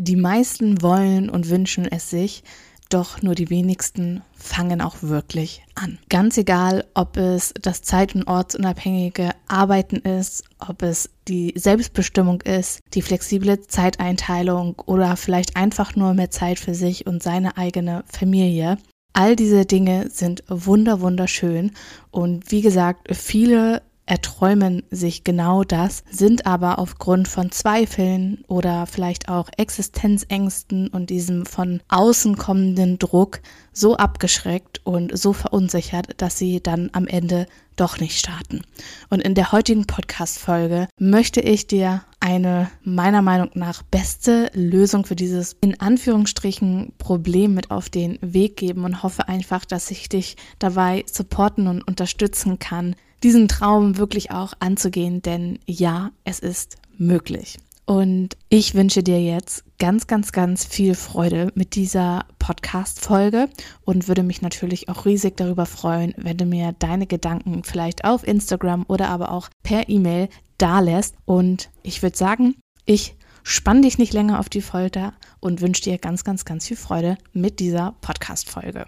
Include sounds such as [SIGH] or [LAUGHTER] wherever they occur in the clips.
Die meisten wollen und wünschen es sich, doch nur die wenigsten fangen auch wirklich an. Ganz egal, ob es das zeit- und ortsunabhängige Arbeiten ist, ob es die Selbstbestimmung ist, die flexible Zeiteinteilung oder vielleicht einfach nur mehr Zeit für sich und seine eigene Familie. All diese Dinge sind wunder wunderschön und wie gesagt, viele erträumen sich genau das, sind aber aufgrund von Zweifeln oder vielleicht auch Existenzängsten und diesem von außen kommenden Druck so abgeschreckt und so verunsichert, dass sie dann am Ende doch nicht starten. Und in der heutigen Podcast-Folge möchte ich dir eine meiner Meinung nach beste Lösung für dieses in Anführungsstrichen Problem mit auf den Weg geben und hoffe einfach, dass ich dich dabei supporten und unterstützen kann, diesen Traum wirklich auch anzugehen, denn ja, es ist möglich. Und ich wünsche dir jetzt ganz, ganz, ganz viel Freude mit dieser Podcast-Folge und würde mich natürlich auch riesig darüber freuen, wenn du mir deine Gedanken vielleicht auf Instagram oder aber auch per E-Mail dalässt. Und ich würde sagen, ich spann dich nicht länger auf die Folter und wünsche dir ganz, ganz, ganz viel Freude mit dieser Podcast-Folge.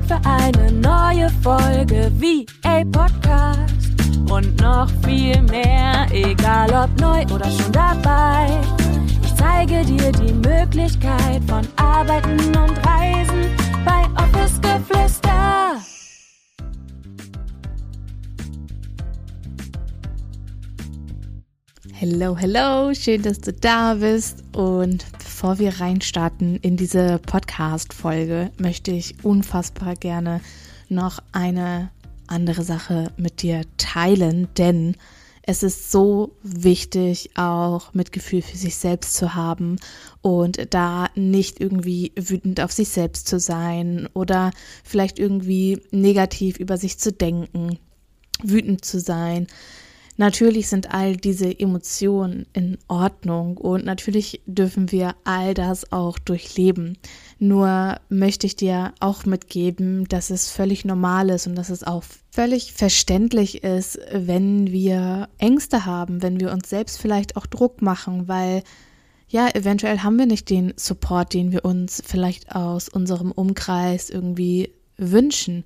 Zeit für eine neue Folge wie a Podcast und noch viel mehr, egal ob neu oder schon dabei. Ich zeige dir die Möglichkeit von Arbeiten und Reisen bei Office Geflüster. Hello, hello, schön, dass du da bist und bevor wir reinstarten in diese Podcast-Folge, möchte ich unfassbar gerne noch eine andere Sache mit dir teilen, denn es ist so wichtig, auch Mitgefühl für sich selbst zu haben und da nicht irgendwie wütend auf sich selbst zu sein oder vielleicht irgendwie negativ über sich zu denken, wütend zu sein. Natürlich sind all diese Emotionen in Ordnung und natürlich dürfen wir all das auch durchleben. Nur möchte ich dir auch mitgeben, dass es völlig normal ist und dass es auch völlig verständlich ist, wenn wir Ängste haben, wenn wir uns selbst vielleicht auch Druck machen, weil ja, eventuell haben wir nicht den Support, den wir uns vielleicht aus unserem Umkreis irgendwie wünschen.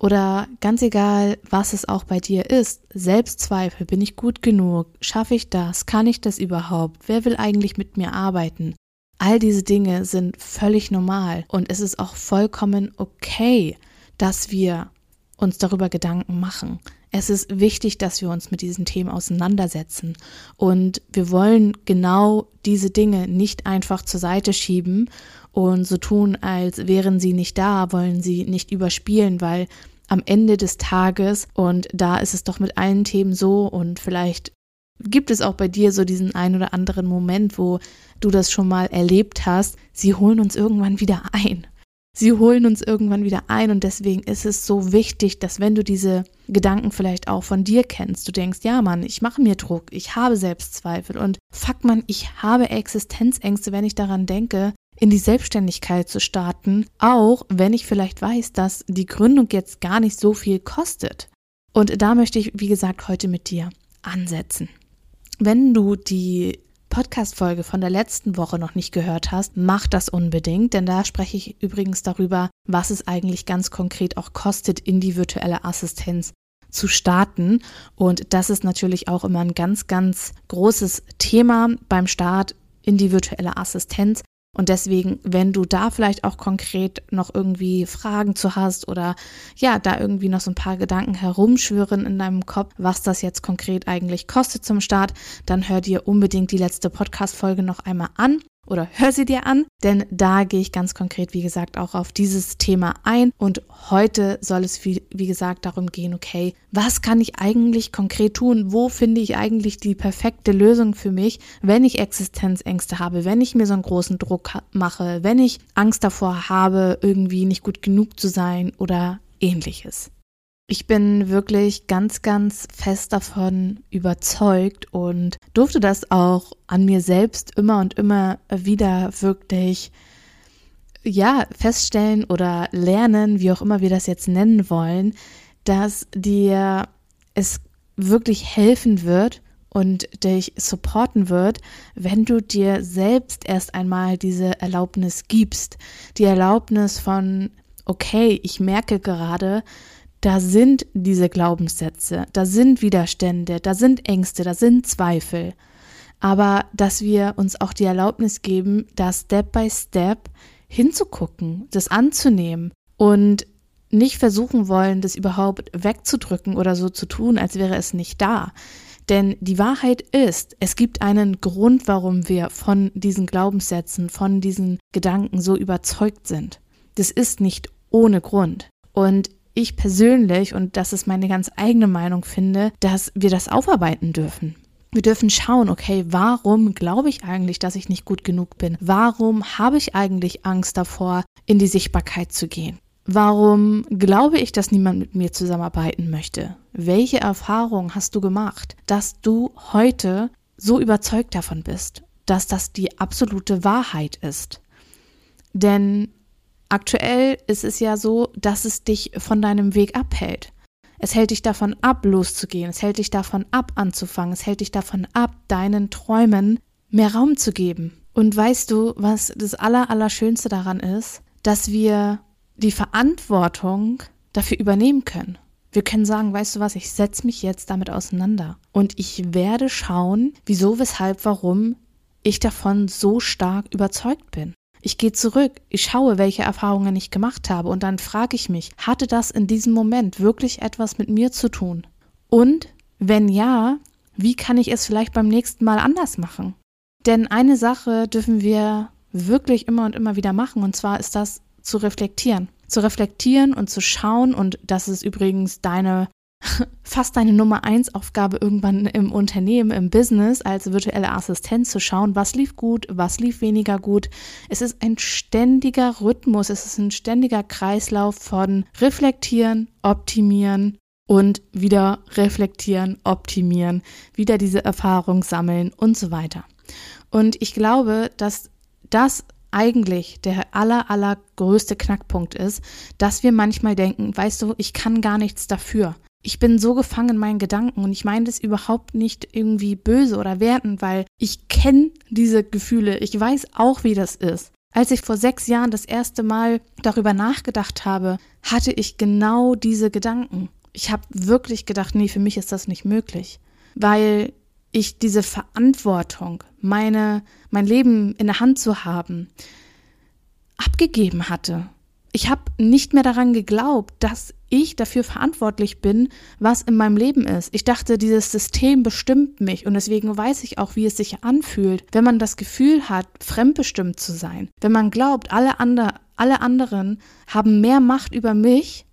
Oder ganz egal, was es auch bei dir ist, Selbstzweifel, bin ich gut genug, schaffe ich das, kann ich das überhaupt, wer will eigentlich mit mir arbeiten? All diese Dinge sind völlig normal. Und es ist auch vollkommen okay, dass wir uns darüber Gedanken machen. Es ist wichtig, dass wir uns mit diesen Themen auseinandersetzen. Und wir wollen genau diese Dinge nicht einfach zur Seite schieben und so tun, als wären sie nicht da, wollen sie nicht überspielen, weil am Ende des Tages und da ist es doch mit allen Themen so und vielleicht gibt es auch bei dir so diesen ein oder anderen Moment, wo du das schon mal erlebt hast, sie holen uns irgendwann wieder ein. Sie holen uns irgendwann wieder ein und deswegen ist es so wichtig, dass wenn du diese Gedanken vielleicht auch von dir kennst, du denkst, ja Mann, ich mache mir Druck, ich habe Selbstzweifel und fuck man, ich habe Existenzängste, wenn ich daran denke, in die Selbstständigkeit zu starten, auch wenn ich vielleicht weiß, dass die Gründung jetzt gar nicht so viel kostet. Und da möchte ich, wie gesagt, heute mit dir ansetzen. Wenn du die Podcast-Folge von der letzten Woche noch nicht gehört hast, mach das unbedingt, denn da spreche ich übrigens darüber, was es eigentlich ganz konkret auch kostet, in die virtuelle Assistenz zu starten. Und das ist natürlich auch immer ein ganz, ganz großes Thema beim Start in die virtuelle Assistenz, und deswegen, wenn du da vielleicht auch konkret noch irgendwie Fragen zu hast oder ja, da irgendwie noch so ein paar Gedanken herumschwören in deinem Kopf, was das jetzt konkret eigentlich kostet zum Start, dann hör dir unbedingt die letzte Podcast-Folge noch einmal an oder hör sie dir an, denn da gehe ich ganz konkret, wie gesagt, auch auf dieses Thema ein. Und heute soll es, wie, wie gesagt, darum gehen, okay, was kann ich eigentlich konkret tun? Wo finde ich eigentlich die perfekte Lösung für mich, wenn ich Existenzängste habe, wenn ich mir so einen großen Druck mache, wenn ich Angst davor habe, irgendwie nicht gut genug zu sein oder ähnliches. Ich bin wirklich ganz, ganz fest davon überzeugt und durfte das auch an mir selbst immer und immer wieder wirklich ja, feststellen oder lernen, wie auch immer wir das jetzt nennen wollen, dass dir es wirklich helfen wird und dich supporten wird, wenn du dir selbst erst einmal diese Erlaubnis gibst. Die Erlaubnis von, okay, ich merke gerade, da sind diese Glaubenssätze, da sind Widerstände, da sind Ängste, da sind Zweifel. Aber dass wir uns auch die Erlaubnis geben, da Step by Step hinzugucken, das anzunehmen und nicht versuchen wollen, das überhaupt wegzudrücken oder so zu tun, als wäre es nicht da. Denn die Wahrheit ist, es gibt einen Grund, warum wir von diesen Glaubenssätzen, von diesen Gedanken so überzeugt sind. Das ist nicht ohne Grund. Und ich persönlich, und das ist meine ganz eigene Meinung, finde, dass wir das aufarbeiten dürfen. Wir dürfen schauen, okay, warum glaube ich eigentlich, dass ich nicht gut genug bin? Warum habe ich eigentlich Angst davor, in die Sichtbarkeit zu gehen? Warum glaube ich, dass niemand mit mir zusammenarbeiten möchte? Welche Erfahrung hast du gemacht, dass du heute so überzeugt davon bist, dass das die absolute Wahrheit ist? Denn aktuell ist es ja so, dass es dich von deinem Weg abhält. Es hält dich davon ab, loszugehen. Es hält dich davon ab, anzufangen. Es hält dich davon ab, deinen Träumen mehr Raum zu geben. Und weißt du, was das Allerallerschönste daran ist? Dass wir die Verantwortung dafür übernehmen können. Wir können sagen, weißt du was, ich setze mich jetzt damit auseinander und ich werde schauen, wieso, weshalb, warum ich davon so stark überzeugt bin. Ich gehe zurück, ich schaue, welche Erfahrungen ich gemacht habe und dann frage ich mich, hatte das in diesem Moment wirklich etwas mit mir zu tun? Und wenn ja, wie kann ich es vielleicht beim nächsten Mal anders machen? Denn eine Sache dürfen wir wirklich immer und immer wieder machen und zwar ist das zu reflektieren. Zu reflektieren und zu schauen, und das ist übrigens deine, [LAUGHS] fast deine Nummer eins Aufgabe irgendwann im Unternehmen, im Business als virtuelle Assistent zu schauen, was lief gut, was lief weniger gut. Es ist ein ständiger Rhythmus, es ist ein ständiger Kreislauf von reflektieren, optimieren, und wieder reflektieren, optimieren, wieder diese Erfahrung sammeln und so weiter. Und ich glaube, dass das eigentlich der aller, allergrößte Knackpunkt ist, dass wir manchmal denken, weißt du, ich kann gar nichts dafür. Ich bin so gefangen in meinen Gedanken und ich meine das überhaupt nicht irgendwie böse oder wertend, weil ich kenne diese Gefühle. Ich weiß auch, wie das ist. Als ich vor sechs Jahren das erste Mal darüber nachgedacht habe, hatte ich genau diese Gedanken. Ich habe wirklich gedacht, nee, für mich ist das nicht möglich, weil ich diese Verantwortung, meine, mein Leben in der Hand zu haben, abgegeben hatte. Ich habe nicht mehr daran geglaubt, dass ich dafür verantwortlich bin, was in meinem Leben ist. Ich dachte, dieses System bestimmt mich und deswegen weiß ich auch, wie es sich anfühlt, wenn man das Gefühl hat, fremdbestimmt zu sein. Wenn man glaubt, alle, andre, alle anderen haben mehr Macht über mich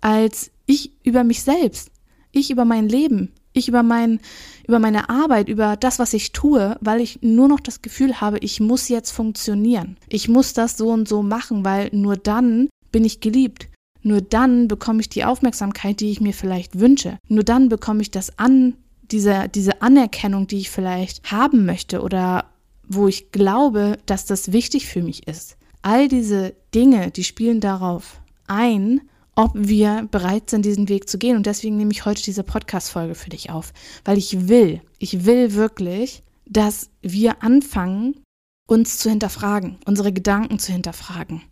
als ich über mich selbst, ich über mein Leben ich über mein, über meine Arbeit, über das, was ich tue, weil ich nur noch das Gefühl habe, ich muss jetzt funktionieren. Ich muss das so und so machen, weil nur dann bin ich geliebt. Nur dann bekomme ich die Aufmerksamkeit, die ich mir vielleicht wünsche. Nur dann bekomme ich das an, diese, diese Anerkennung, die ich vielleicht haben möchte oder wo ich glaube, dass das wichtig für mich ist. All diese Dinge, die spielen darauf ein, ob wir bereit sind, diesen Weg zu gehen. Und deswegen nehme ich heute diese Podcast-Folge für dich auf, weil ich will, ich will wirklich, dass wir anfangen, uns zu hinterfragen, unsere Gedanken zu hinterfragen,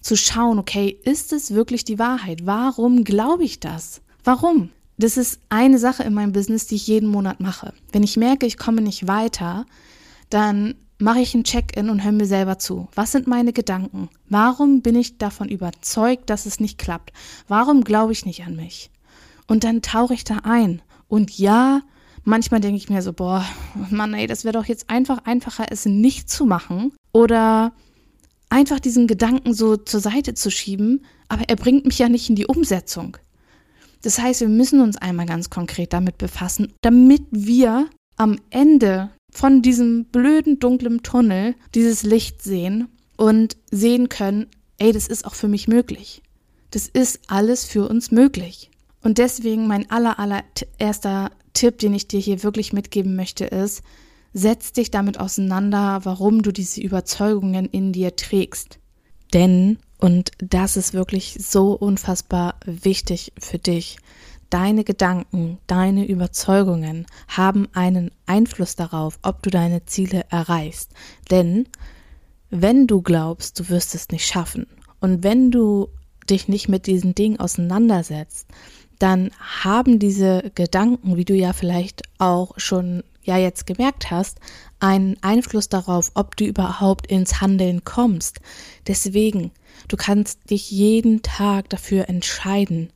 zu schauen, okay, ist es wirklich die Wahrheit? Warum glaube ich das? Warum? Das ist eine Sache in meinem Business, die ich jeden Monat mache. Wenn ich merke, ich komme nicht weiter, dann mache ich ein Check-in und höre mir selber zu. Was sind meine Gedanken? Warum bin ich davon überzeugt, dass es nicht klappt? Warum glaube ich nicht an mich? Und dann tauche ich da ein. Und ja, manchmal denke ich mir so, boah, Mann, ey, das wäre doch jetzt einfach einfacher, es nicht zu machen. Oder einfach diesen Gedanken so zur Seite zu schieben, aber er bringt mich ja nicht in die Umsetzung. Das heißt, wir müssen uns einmal ganz konkret damit befassen, damit wir am Ende von diesem blöden, dunklen Tunnel dieses Licht sehen und sehen können, ey, das ist auch für mich möglich. Das ist alles für uns möglich. Und deswegen mein aller, aller erster Tipp, den ich dir hier wirklich mitgeben möchte, ist, setz dich damit auseinander, warum du diese Überzeugungen in dir trägst. Denn, und das ist wirklich so unfassbar wichtig für dich, deine Gedanken, deine Überzeugungen haben einen Einfluss darauf, ob du deine Ziele erreichst. Denn wenn du glaubst, du wirst es nicht schaffen und wenn du dich nicht mit diesen Dingen auseinandersetzt, dann haben diese Gedanken, wie du ja vielleicht auch schon ja jetzt gemerkt hast, einen Einfluss darauf, ob du überhaupt ins Handeln kommst. Deswegen, du kannst dich jeden Tag dafür entscheiden.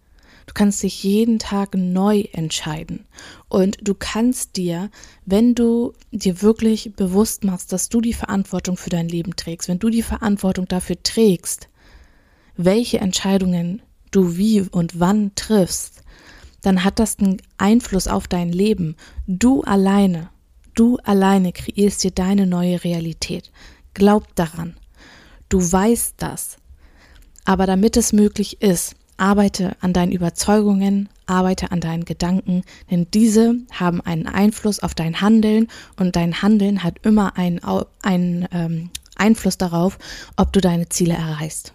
Du kannst dich jeden Tag neu entscheiden. Und du kannst dir, wenn du dir wirklich bewusst machst, dass du die Verantwortung für dein Leben trägst, wenn du die Verantwortung dafür trägst, welche Entscheidungen du wie und wann triffst, dann hat das einen Einfluss auf dein Leben. Du alleine, du alleine kreierst dir deine neue Realität. Glaub daran. Du weißt das. Aber damit es möglich ist, arbeite an deinen Überzeugungen, arbeite an deinen Gedanken, denn diese haben einen Einfluss auf dein Handeln und dein Handeln hat immer einen, einen ähm, Einfluss darauf, ob du deine Ziele erreichst.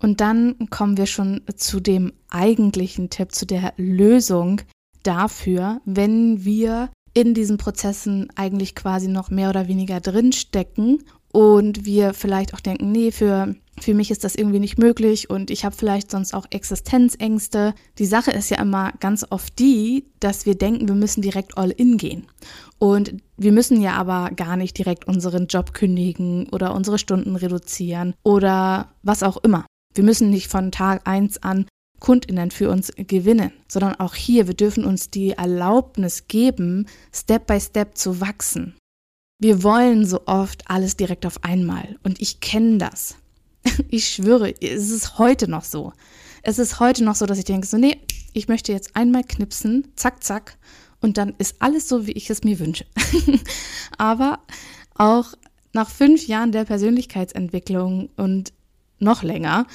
Und dann kommen wir schon zu dem eigentlichen Tipp, zu der Lösung dafür, wenn wir in diesen Prozessen eigentlich quasi noch mehr oder weniger drinstecken und wir vielleicht auch denken, nee, für, für mich ist das irgendwie nicht möglich und ich habe vielleicht sonst auch Existenzängste. Die Sache ist ja immer ganz oft die, dass wir denken, wir müssen direkt all in gehen. Und wir müssen ja aber gar nicht direkt unseren Job kündigen oder unsere Stunden reduzieren oder was auch immer. Wir müssen nicht von Tag eins an Kundinnen für uns gewinnen, sondern auch hier, wir dürfen uns die Erlaubnis geben, Step by Step zu wachsen. Wir wollen so oft alles direkt auf einmal und ich kenne das. [LAUGHS] Ich schwöre, es ist heute noch so. Es ist heute noch so, dass ich denke, so, nee, ich möchte jetzt einmal knipsen, zack, zack, und dann ist alles so, wie ich es mir wünsche. [LAUGHS] Aber auch nach fünf Jahren der Persönlichkeitsentwicklung und noch länger.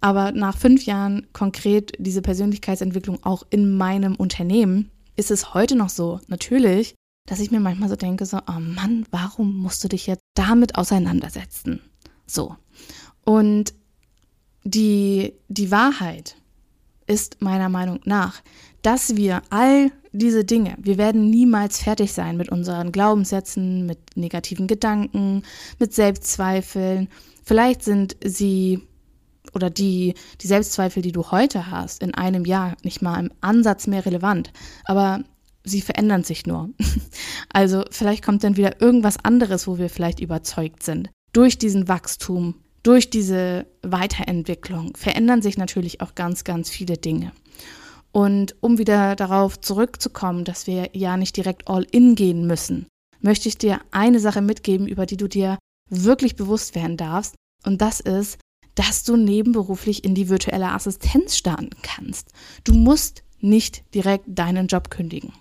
Aber nach fünf Jahren konkret diese Persönlichkeitsentwicklung auch in meinem Unternehmen ist es heute noch so, natürlich, dass ich mir manchmal so denke, so, oh Mann, warum musst du dich jetzt damit auseinandersetzen? So. Und die, die Wahrheit ist meiner Meinung nach, dass wir all diese Dinge, wir werden niemals fertig sein mit unseren Glaubenssätzen, mit negativen Gedanken, mit Selbstzweifeln, Vielleicht sind sie oder die, die Selbstzweifel, die du heute hast, in einem Jahr nicht mal im Ansatz mehr relevant, aber sie verändern sich nur. [LAUGHS] Also vielleicht kommt dann wieder irgendwas anderes, wo wir vielleicht überzeugt sind. Durch diesen Wachstum, durch diese Weiterentwicklung verändern sich natürlich auch ganz, ganz viele Dinge. Und um wieder darauf zurückzukommen, dass wir ja nicht direkt all in gehen müssen, möchte ich dir eine Sache mitgeben, über die du dir wirklich bewusst werden darfst. Und das ist, dass du nebenberuflich in die virtuelle Assistenz starten kannst. Du musst nicht direkt deinen Job kündigen.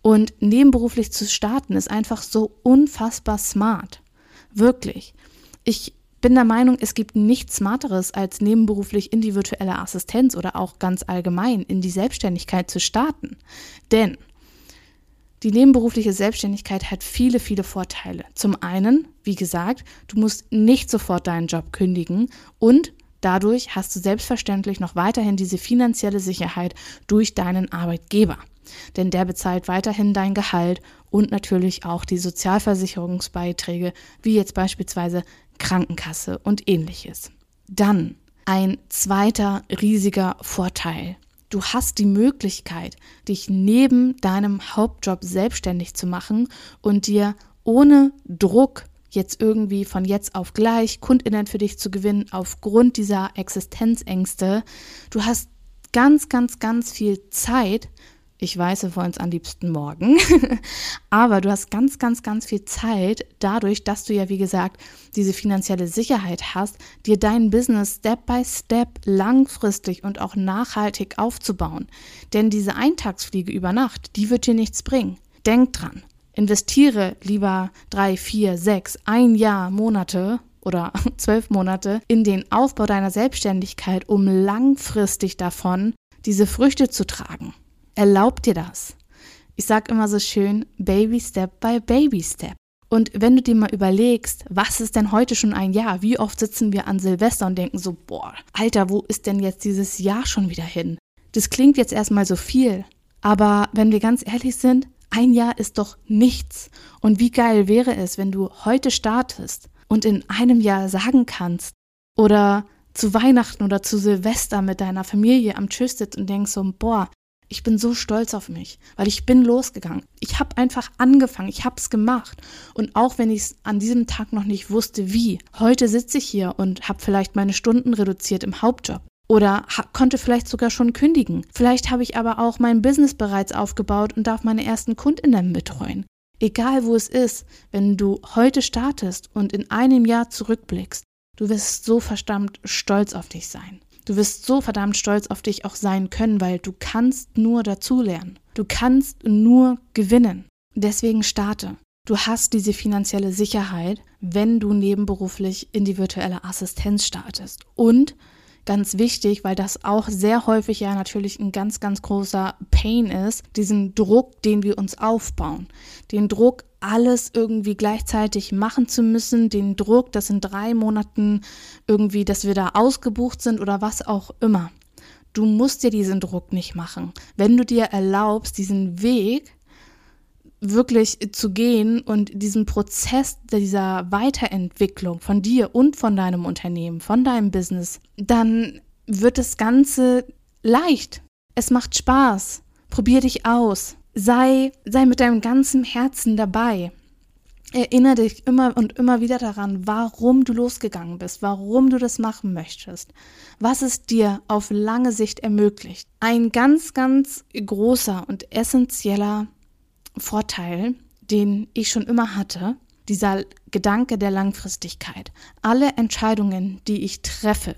Und nebenberuflich zu starten ist einfach so unfassbar smart. Wirklich. Ich bin der Meinung, es gibt nichts Smarteres, als nebenberuflich in die virtuelle Assistenz oder auch ganz allgemein in die Selbstständigkeit zu starten. Denn die nebenberufliche Selbstständigkeit hat viele, viele Vorteile. Zum einen, wie gesagt, du musst nicht sofort deinen Job kündigen und dadurch hast du selbstverständlich noch weiterhin diese finanzielle Sicherheit durch deinen Arbeitgeber. Denn der bezahlt weiterhin dein Gehalt und natürlich auch die Sozialversicherungsbeiträge, wie jetzt beispielsweise Krankenkasse und ähnliches. Dann ein zweiter riesiger Vorteil. Du hast die Möglichkeit, dich neben deinem Hauptjob selbstständig zu machen und dir ohne Druck jetzt irgendwie von jetzt auf gleich Kundinnen für dich zu gewinnen aufgrund dieser Existenzängste. Du hast ganz, ganz, ganz viel Zeit ich weiß, wir wollen es am liebsten morgen. [LAUGHS] Aber du hast ganz, ganz, ganz viel Zeit dadurch, dass du ja, wie gesagt, diese finanzielle Sicherheit hast, dir dein Business Step by Step langfristig und auch nachhaltig aufzubauen. Denn diese Eintagsfliege über Nacht, die wird dir nichts bringen. Denk dran. Investiere lieber drei, vier, sechs, ein Jahr, Monate oder [LAUGHS] zwölf Monate in den Aufbau deiner Selbstständigkeit, um langfristig davon diese Früchte zu tragen. Erlaub dir das. Ich sage immer so schön, Baby Step by Baby Step. Und wenn du dir mal überlegst, was ist denn heute schon ein Jahr? Wie oft sitzen wir an Silvester und denken so, boah, Alter, wo ist denn jetzt dieses Jahr schon wieder hin? Das klingt jetzt erstmal so viel, aber wenn wir ganz ehrlich sind, ein Jahr ist doch nichts. Und wie geil wäre es, wenn du heute startest und in einem Jahr sagen kannst oder zu Weihnachten oder zu Silvester mit deiner Familie am Tisch sitzt und denkst so, boah, ich bin so stolz auf mich, weil ich bin losgegangen. Ich habe einfach angefangen, ich habe es gemacht. Und auch wenn ich es an diesem Tag noch nicht wusste, wie, heute sitze ich hier und habe vielleicht meine Stunden reduziert im Hauptjob. Oder konnte vielleicht sogar schon kündigen. Vielleicht habe ich aber auch mein Business bereits aufgebaut und darf meine ersten Kundinnen betreuen. Egal wo es ist, wenn du heute startest und in einem Jahr zurückblickst, du wirst so verdammt stolz auf dich sein. Du wirst so verdammt stolz auf dich auch sein können, weil du kannst nur dazulernen. Du kannst nur gewinnen. Deswegen starte. Du hast diese finanzielle Sicherheit, wenn du nebenberuflich in die virtuelle Assistenz startest. Und ganz wichtig, weil das auch sehr häufig ja natürlich ein ganz, ganz großer Pain ist, diesen Druck, den wir uns aufbauen. Den Druck, alles irgendwie gleichzeitig machen zu müssen, den Druck, dass in drei Monaten irgendwie, dass wir da ausgebucht sind oder was auch immer. Du musst dir diesen Druck nicht machen. Wenn du dir erlaubst, diesen Weg wirklich zu gehen und diesen Prozess dieser Weiterentwicklung von dir und von deinem Unternehmen, von deinem Business, dann wird das Ganze leicht. Es macht Spaß. Probier dich aus sei, sei mit deinem ganzen Herzen dabei. Erinnere dich immer und immer wieder daran, warum du losgegangen bist, warum du das machen möchtest, was es dir auf lange Sicht ermöglicht. Ein ganz, ganz großer und essentieller Vorteil, den ich schon immer hatte, dieser Gedanke der Langfristigkeit. Alle Entscheidungen, die ich treffe,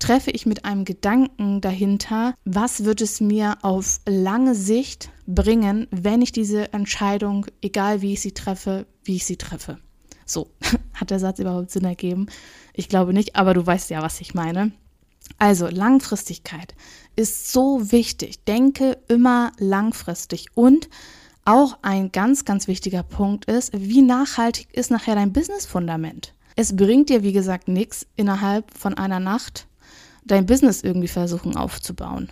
treffe ich mit einem Gedanken dahinter, was wird es mir auf lange Sicht bringen, wenn ich diese Entscheidung, egal wie ich sie treffe, wie ich sie treffe. So, [LAUGHS] hat der Satz überhaupt Sinn ergeben? Ich glaube nicht, aber du weißt ja, was ich meine. Also Langfristigkeit ist so wichtig. Denke immer langfristig und auch ein ganz, ganz wichtiger Punkt ist, wie nachhaltig ist nachher dein Business-Fundament? Es bringt dir, wie gesagt, nichts innerhalb von einer Nacht dein Business irgendwie versuchen aufzubauen.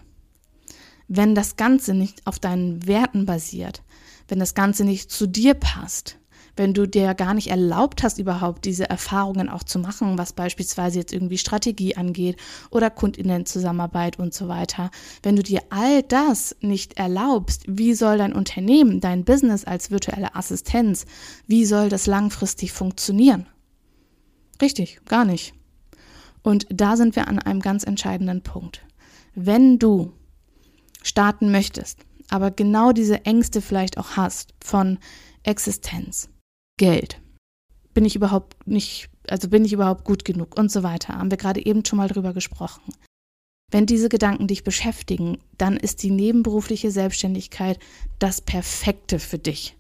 Wenn das Ganze nicht auf deinen Werten basiert, wenn das Ganze nicht zu dir passt, wenn du dir gar nicht erlaubt hast, überhaupt diese Erfahrungen auch zu machen, was beispielsweise jetzt irgendwie Strategie angeht oder Kundinnenzusammenarbeit und so weiter. Wenn du dir all das nicht erlaubst, wie soll dein Unternehmen, dein Business als virtuelle Assistenz, wie soll das langfristig funktionieren? Richtig, gar nicht. Und da sind wir an einem ganz entscheidenden Punkt. Wenn du starten möchtest, aber genau diese Ängste vielleicht auch hast von Existenz, Geld, bin ich überhaupt nicht, also bin ich überhaupt gut genug und so weiter, haben wir gerade eben schon mal drüber gesprochen. Wenn diese Gedanken dich beschäftigen, dann ist die nebenberufliche Selbstständigkeit das Perfekte für dich.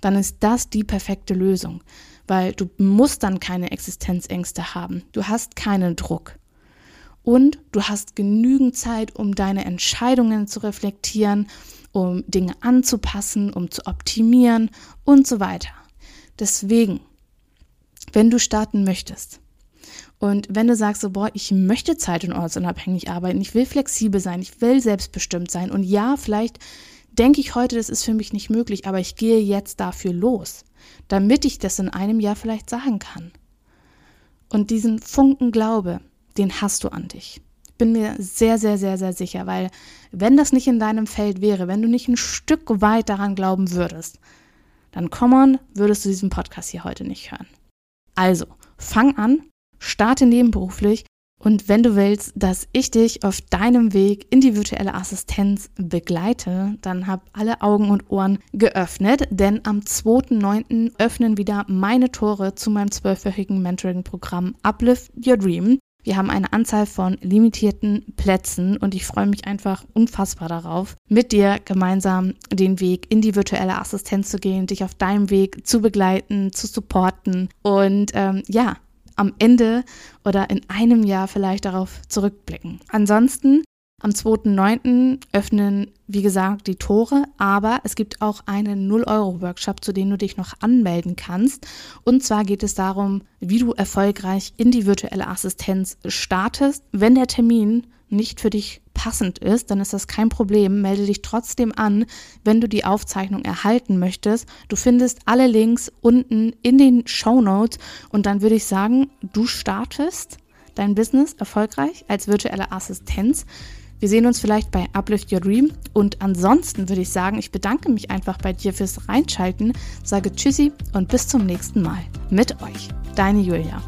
Dann ist das die perfekte Lösung weil du musst dann keine Existenzängste haben. Du hast keinen Druck. Und du hast genügend Zeit, um deine Entscheidungen zu reflektieren, um Dinge anzupassen, um zu optimieren und so weiter. Deswegen, wenn du starten möchtest und wenn du sagst, so, boah, ich möchte zeit- und ortsunabhängig arbeiten, ich will flexibel sein, ich will selbstbestimmt sein und ja, vielleicht denke ich heute, das ist für mich nicht möglich, aber ich gehe jetzt dafür los damit ich das in einem Jahr vielleicht sagen kann. Und diesen Funken Glaube, den hast du an dich. Bin mir sehr, sehr, sehr, sehr sicher, weil wenn das nicht in deinem Feld wäre, wenn du nicht ein Stück weit daran glauben würdest, dann komm on, würdest du diesen Podcast hier heute nicht hören. Also, fang an, starte nebenberuflich und wenn du willst, dass ich dich auf deinem Weg in die virtuelle Assistenz begleite, dann hab alle Augen und Ohren geöffnet, denn am 2.9. öffnen wieder meine Tore zu meinem zwölfwöchigen Mentoring-Programm Uplift Your Dream. Wir haben eine Anzahl von limitierten Plätzen und ich freue mich einfach unfassbar darauf, mit dir gemeinsam den Weg in die virtuelle Assistenz zu gehen, dich auf deinem Weg zu begleiten, zu supporten und ähm, ja, am Ende oder in einem Jahr vielleicht darauf zurückblicken. Ansonsten am 2.9. öffnen, wie gesagt, die Tore, aber es gibt auch einen 0-Euro-Workshop, zu dem du dich noch anmelden kannst. Und zwar geht es darum, wie du erfolgreich in die virtuelle Assistenz startest, wenn der Termin nicht für dich passend ist, dann ist das kein Problem. Melde dich trotzdem an, wenn du die Aufzeichnung erhalten möchtest. Du findest alle Links unten in den Show Notes und dann würde ich sagen, du startest dein Business erfolgreich als virtuelle Assistenz. Wir sehen uns vielleicht bei Uplift Your Dream und ansonsten würde ich sagen, ich bedanke mich einfach bei dir fürs Reinschalten, sage Tschüssi und bis zum nächsten Mal mit euch. Deine Julia.